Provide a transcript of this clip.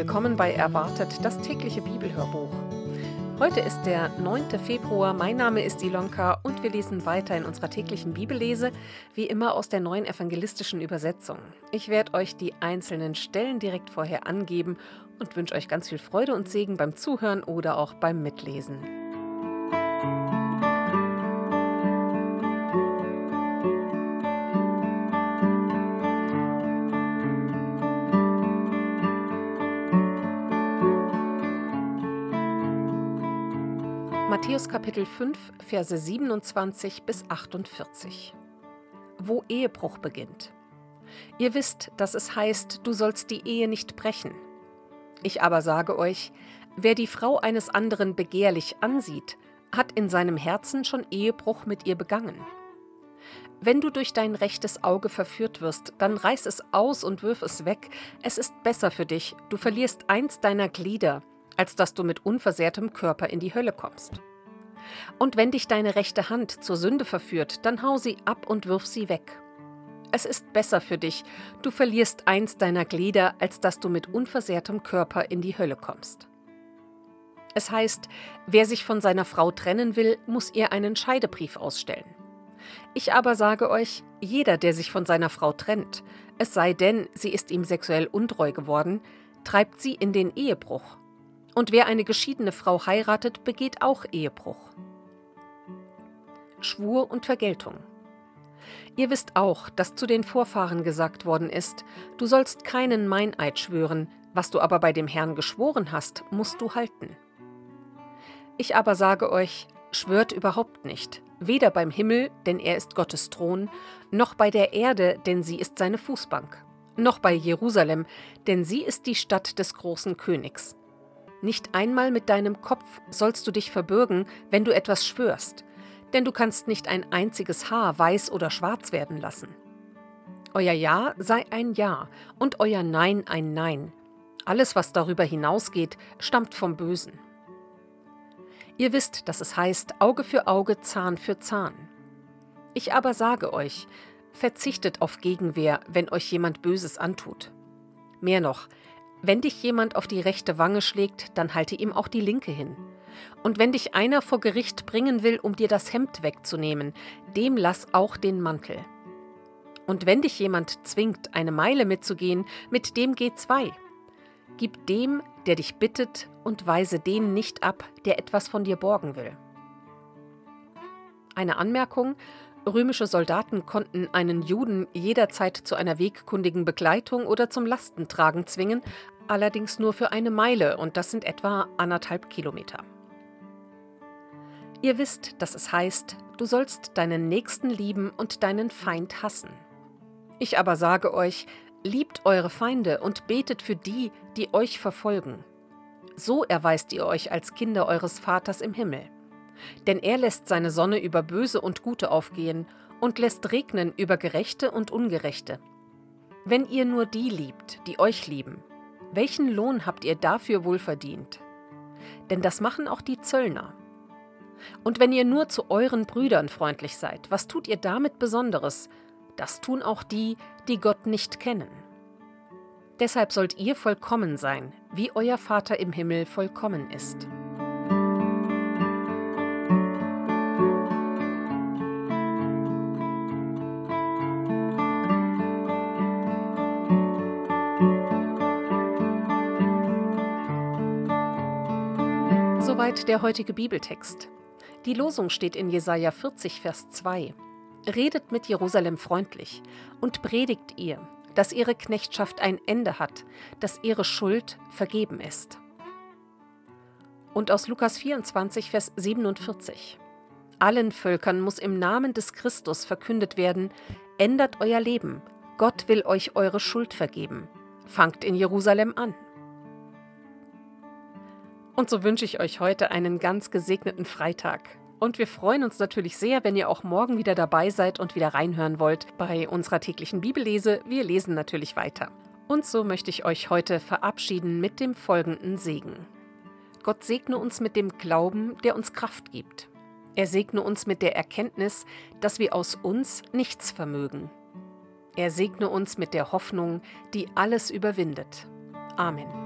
willkommen bei Erwartet, das tägliche Bibelhörbuch. Heute ist der 9. Februar, mein Name ist Ilonka und wir lesen weiter in unserer täglichen Bibellese, wie immer aus der neuen evangelistischen Übersetzung. Ich werde euch die einzelnen Stellen direkt vorher angeben und wünsche euch ganz viel Freude und Segen beim Zuhören oder auch beim Mitlesen. Matthäus Kapitel 5, Verse 27 bis 48. Wo Ehebruch beginnt. Ihr wisst, dass es heißt, du sollst die Ehe nicht brechen. Ich aber sage euch, wer die Frau eines anderen begehrlich ansieht, hat in seinem Herzen schon Ehebruch mit ihr begangen. Wenn du durch dein rechtes Auge verführt wirst, dann reiß es aus und wirf es weg. Es ist besser für dich, du verlierst eins deiner Glieder, als dass du mit unversehrtem Körper in die Hölle kommst. Und wenn dich deine rechte Hand zur Sünde verführt, dann hau sie ab und wirf sie weg. Es ist besser für dich, du verlierst eins deiner Glieder, als dass du mit unversehrtem Körper in die Hölle kommst. Es heißt, wer sich von seiner Frau trennen will, muss ihr einen Scheidebrief ausstellen. Ich aber sage euch, jeder, der sich von seiner Frau trennt, es sei denn, sie ist ihm sexuell untreu geworden, treibt sie in den Ehebruch und wer eine geschiedene Frau heiratet, begeht auch Ehebruch. Schwur und Vergeltung. Ihr wisst auch, dass zu den Vorfahren gesagt worden ist, du sollst keinen Meineid schwören, was du aber bei dem Herrn geschworen hast, musst du halten. Ich aber sage euch, schwört überhaupt nicht, weder beim Himmel, denn er ist Gottes Thron, noch bei der Erde, denn sie ist seine Fußbank, noch bei Jerusalem, denn sie ist die Stadt des großen Königs. Nicht einmal mit deinem Kopf sollst du dich verbürgen, wenn du etwas schwörst, denn du kannst nicht ein einziges Haar weiß oder schwarz werden lassen. Euer Ja sei ein Ja und euer Nein ein Nein. Alles, was darüber hinausgeht, stammt vom Bösen. Ihr wisst, dass es heißt Auge für Auge, Zahn für Zahn. Ich aber sage euch, verzichtet auf Gegenwehr, wenn euch jemand Böses antut. Mehr noch, wenn dich jemand auf die rechte Wange schlägt, dann halte ihm auch die linke hin. Und wenn dich einer vor Gericht bringen will, um dir das Hemd wegzunehmen, dem lass auch den Mantel. Und wenn dich jemand zwingt, eine Meile mitzugehen, mit dem geh zwei. Gib dem, der dich bittet, und weise den nicht ab, der etwas von dir borgen will. Eine Anmerkung Römische Soldaten konnten einen Juden jederzeit zu einer wegkundigen Begleitung oder zum Lastentragen zwingen, allerdings nur für eine Meile und das sind etwa anderthalb Kilometer. Ihr wisst, dass es heißt, du sollst deinen Nächsten lieben und deinen Feind hassen. Ich aber sage euch, liebt eure Feinde und betet für die, die euch verfolgen. So erweist ihr euch als Kinder eures Vaters im Himmel. Denn er lässt seine Sonne über Böse und Gute aufgehen und lässt regnen über Gerechte und Ungerechte. Wenn ihr nur die liebt, die euch lieben, welchen Lohn habt ihr dafür wohl verdient? Denn das machen auch die Zöllner. Und wenn ihr nur zu euren Brüdern freundlich seid, was tut ihr damit Besonderes? Das tun auch die, die Gott nicht kennen. Deshalb sollt ihr vollkommen sein, wie euer Vater im Himmel vollkommen ist. Soweit der heutige Bibeltext. Die Losung steht in Jesaja 40, Vers 2. Redet mit Jerusalem freundlich und predigt ihr, dass ihre Knechtschaft ein Ende hat, dass ihre Schuld vergeben ist. Und aus Lukas 24, Vers 47. Allen Völkern muss im Namen des Christus verkündet werden, ändert euer Leben, Gott will euch eure Schuld vergeben. Fangt in Jerusalem an. Und so wünsche ich euch heute einen ganz gesegneten Freitag. Und wir freuen uns natürlich sehr, wenn ihr auch morgen wieder dabei seid und wieder reinhören wollt bei unserer täglichen Bibellese. Wir lesen natürlich weiter. Und so möchte ich euch heute verabschieden mit dem folgenden Segen. Gott segne uns mit dem Glauben, der uns Kraft gibt. Er segne uns mit der Erkenntnis, dass wir aus uns nichts vermögen. Er segne uns mit der Hoffnung, die alles überwindet. Amen.